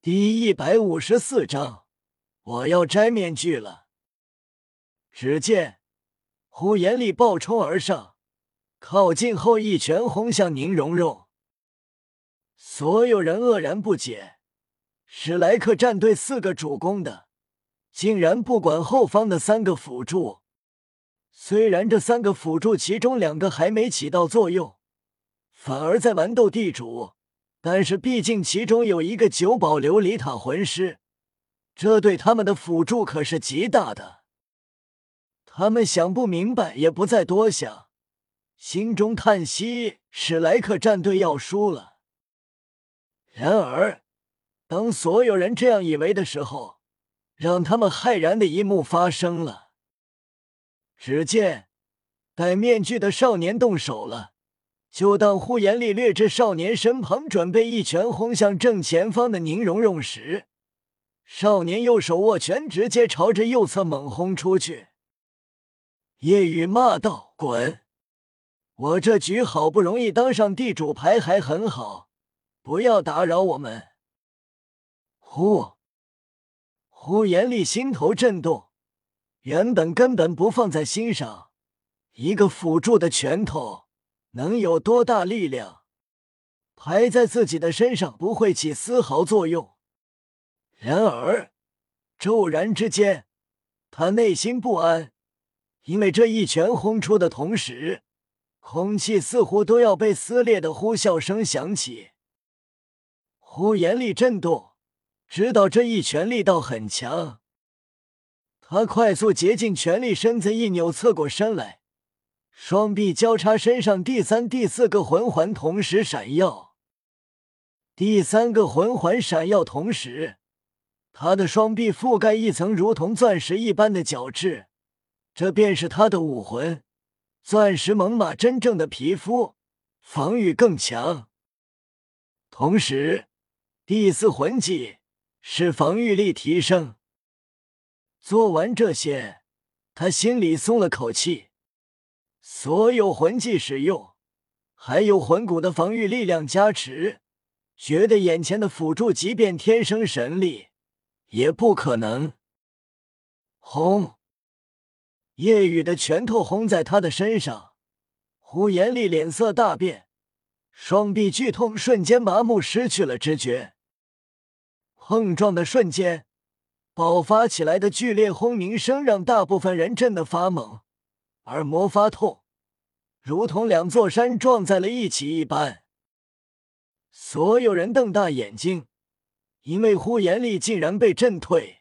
第一百五十四章，我要摘面具了。只见呼延力暴冲而上，靠近后一拳轰向宁荣荣。所有人愕然不解，史莱克战队四个主攻的，竟然不管后方的三个辅助。虽然这三个辅助其中两个还没起到作用，反而在玩斗地主。但是毕竟其中有一个九宝琉璃塔魂师，这对他们的辅助可是极大的。他们想不明白，也不再多想，心中叹息：史莱克战队要输了。然而，当所有人这样以为的时候，让他们骇然的一幕发生了。只见戴面具的少年动手了。就当呼延力掠至少年身旁，准备一拳轰向正前方的宁荣荣时，少年右手握拳，直接朝着右侧猛轰出去。叶雨骂道：“滚！我这局好不容易当上地主牌还很好，不要打扰我们。”呼！呼延力心头震动，原本根本不放在心上，一个辅助的拳头。能有多大力量？排在自己的身上不会起丝毫作用。然而，骤然之间，他内心不安，因为这一拳轰出的同时，空气似乎都要被撕裂的呼啸声响起。呼延力震动，知道这一拳力道很强。他快速竭尽全力，身子一扭，侧过身来。双臂交叉，身上第三、第四个魂环同时闪耀。第三个魂环闪耀同时，他的双臂覆盖一层如同钻石一般的角质，这便是他的武魂——钻石猛犸真正的皮肤，防御更强。同时，第四魂技是防御力提升。做完这些，他心里松了口气。所有魂技使用，还有魂骨的防御力量加持，觉得眼前的辅助即便天生神力，也不可能。轰！夜雨的拳头轰在他的身上，呼延丽脸色大变，双臂剧痛，瞬间麻木，失去了知觉。碰撞的瞬间，爆发起来的剧烈轰鸣声让大部分人震得发懵。而魔发痛，如同两座山撞在了一起一般。所有人瞪大眼睛，因为呼延力竟然被震退。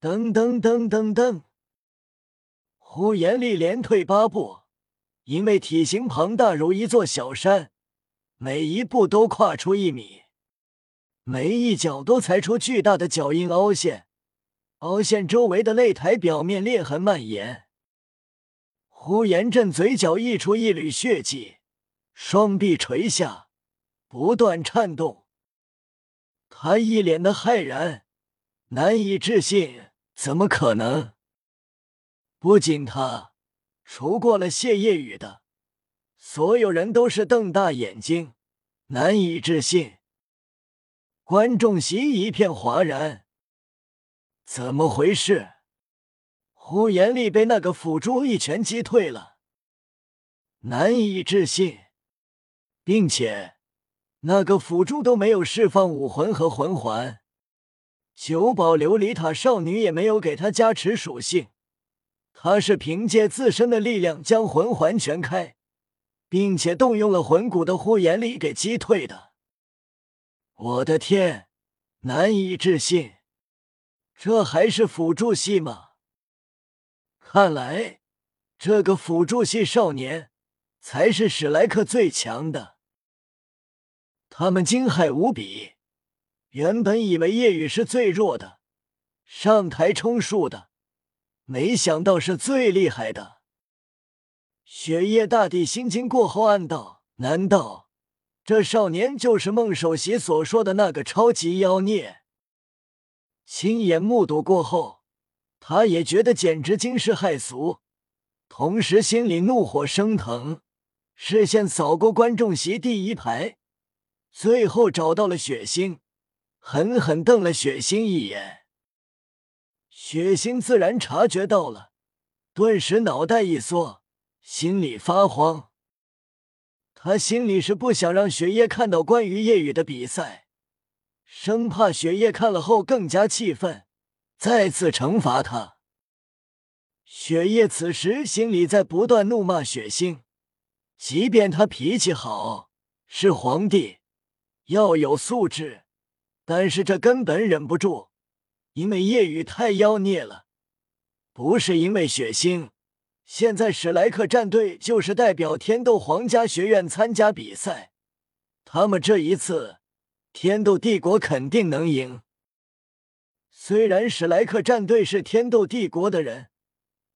噔噔噔噔噔，呼延力连退八步，因为体型庞大如一座小山，每一步都跨出一米，每一脚都踩出巨大的脚印凹陷，凹陷周围的擂台表面裂痕蔓延。呼延震嘴角溢出一缕血迹，双臂垂下，不断颤动。他一脸的骇然，难以置信：怎么可能？不仅他，除过了谢夜雨的所有人都是瞪大眼睛，难以置信。观众席一片哗然，怎么回事？呼延力被那个辅助一拳击退了，难以置信，并且那个辅助都没有释放武魂和魂环，九宝琉璃塔少女也没有给他加持属性，他是凭借自身的力量将魂环全开，并且动用了魂骨的呼延力给击退的。我的天，难以置信，这还是辅助系吗？看来，这个辅助系少年才是史莱克最强的。他们惊骇无比，原本以为夜雨是最弱的，上台充数的，没想到是最厉害的。雪夜大帝心惊过后暗道：难道这少年就是孟首席所说的那个超级妖孽？亲眼目睹过后。他也觉得简直惊世骇俗，同时心里怒火升腾，视线扫过观众席第一排，最后找到了血星，狠狠瞪了血星一眼。血星自然察觉到了，顿时脑袋一缩，心里发慌。他心里是不想让雪夜看到关于夜雨的比赛，生怕雪夜看了后更加气愤，再次惩罚他。雪夜此时心里在不断怒骂雪星，即便他脾气好，是皇帝，要有素质，但是这根本忍不住，因为夜雨太妖孽了，不是因为血腥。现在史莱克战队就是代表天斗皇家学院参加比赛，他们这一次天斗帝国肯定能赢。虽然史莱克战队是天斗帝国的人。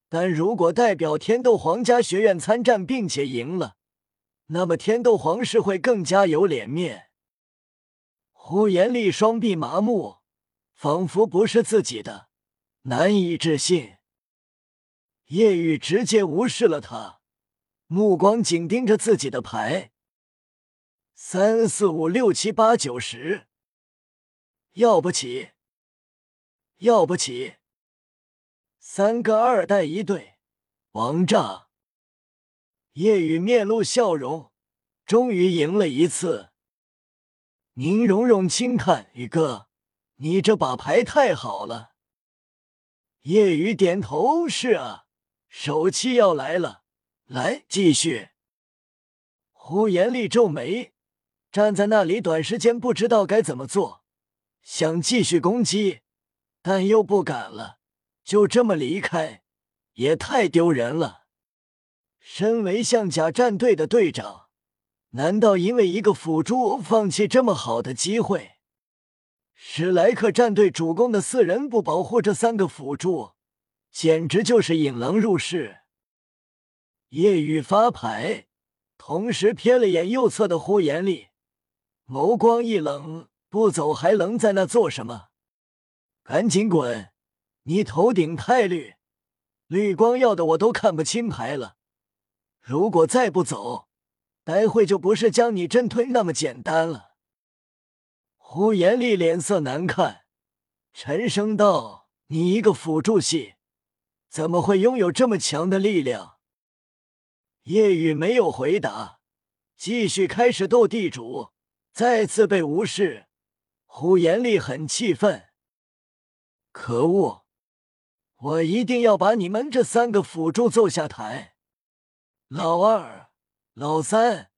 但如果代表天斗皇家学院参战并且赢了，那么天斗皇室会更加有脸面。呼延丽双臂麻木，仿佛不是自己的，难以置信。叶雨直接无视了他，目光紧盯着自己的牌。三四五六七八九十，要不起，要不起。三个二代一对，王炸！夜雨面露笑容，终于赢了一次。宁荣荣轻叹：“宇哥，你这把牌太好了。”夜雨点头：“是啊，手气要来了。”来，继续。呼延丽皱眉，站在那里，短时间不知道该怎么做，想继续攻击，但又不敢了。就这么离开，也太丢人了。身为象甲战队的队长，难道因为一个辅助放弃这么好的机会？史莱克战队主攻的四人不保护这三个辅助，简直就是引狼入室。夜雨发牌，同时瞥了眼右侧的呼延丽，眸光一冷：“不走还愣在那做什么？赶紧滚！”你头顶太绿，绿光耀的我都看不清牌了。如果再不走，待会就不是将你真吞那么简单了。呼延丽脸色难看，沉声道：“你一个辅助系，怎么会拥有这么强的力量？”叶雨没有回答，继续开始斗地主，再次被无视。呼延丽很气愤，可恶！我一定要把你们这三个辅助揍下台！老二、老三，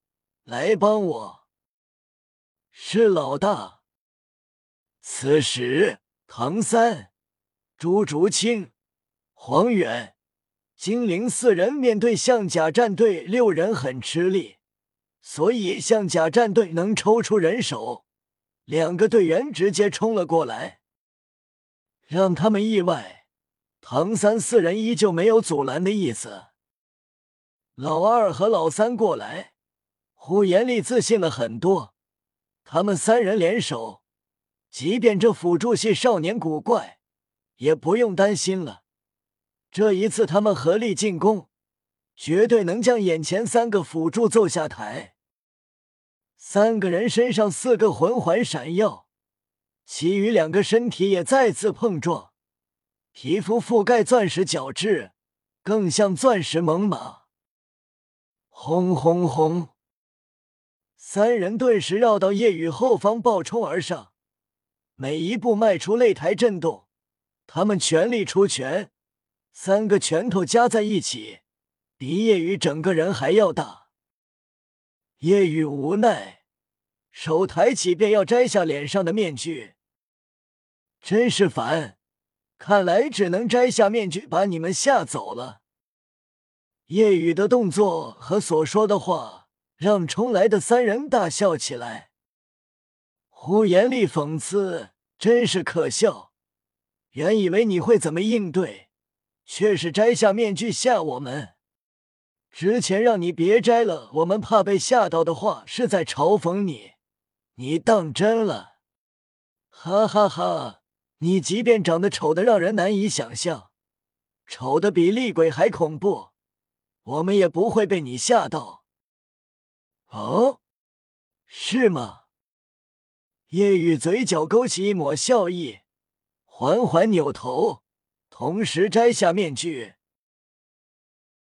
来帮我！是老大。此时，唐三、朱竹清、黄远、精灵四人面对象甲战队六人很吃力，所以象甲战队能抽出人手，两个队员直接冲了过来，让他们意外。唐三四人依旧没有阻拦的意思。老二和老三过来，呼延丽自信了很多。他们三人联手，即便这辅助系少年古怪，也不用担心了。这一次他们合力进攻，绝对能将眼前三个辅助揍下台。三个人身上四个魂环闪耀，其余两个身体也再次碰撞。皮肤覆盖钻石角质，更像钻石猛犸。轰轰轰！三人顿时绕到夜雨后方，暴冲而上，每一步迈出擂台震动。他们全力出拳，三个拳头加在一起，比夜雨整个人还要大。夜雨无奈，手抬起便要摘下脸上的面具，真是烦。看来只能摘下面具把你们吓走了。夜雨的动作和所说的话让冲来的三人大笑起来。呼延丽讽刺：“真是可笑！原以为你会怎么应对，却是摘下面具吓我们。之前让你别摘了，我们怕被吓到的话，是在嘲讽你，你当真了？哈哈哈！”你即便长得丑的让人难以想象，丑的比厉鬼还恐怖，我们也不会被你吓到。哦，是吗？夜雨嘴角勾起一抹笑意，缓缓扭头，同时摘下面具。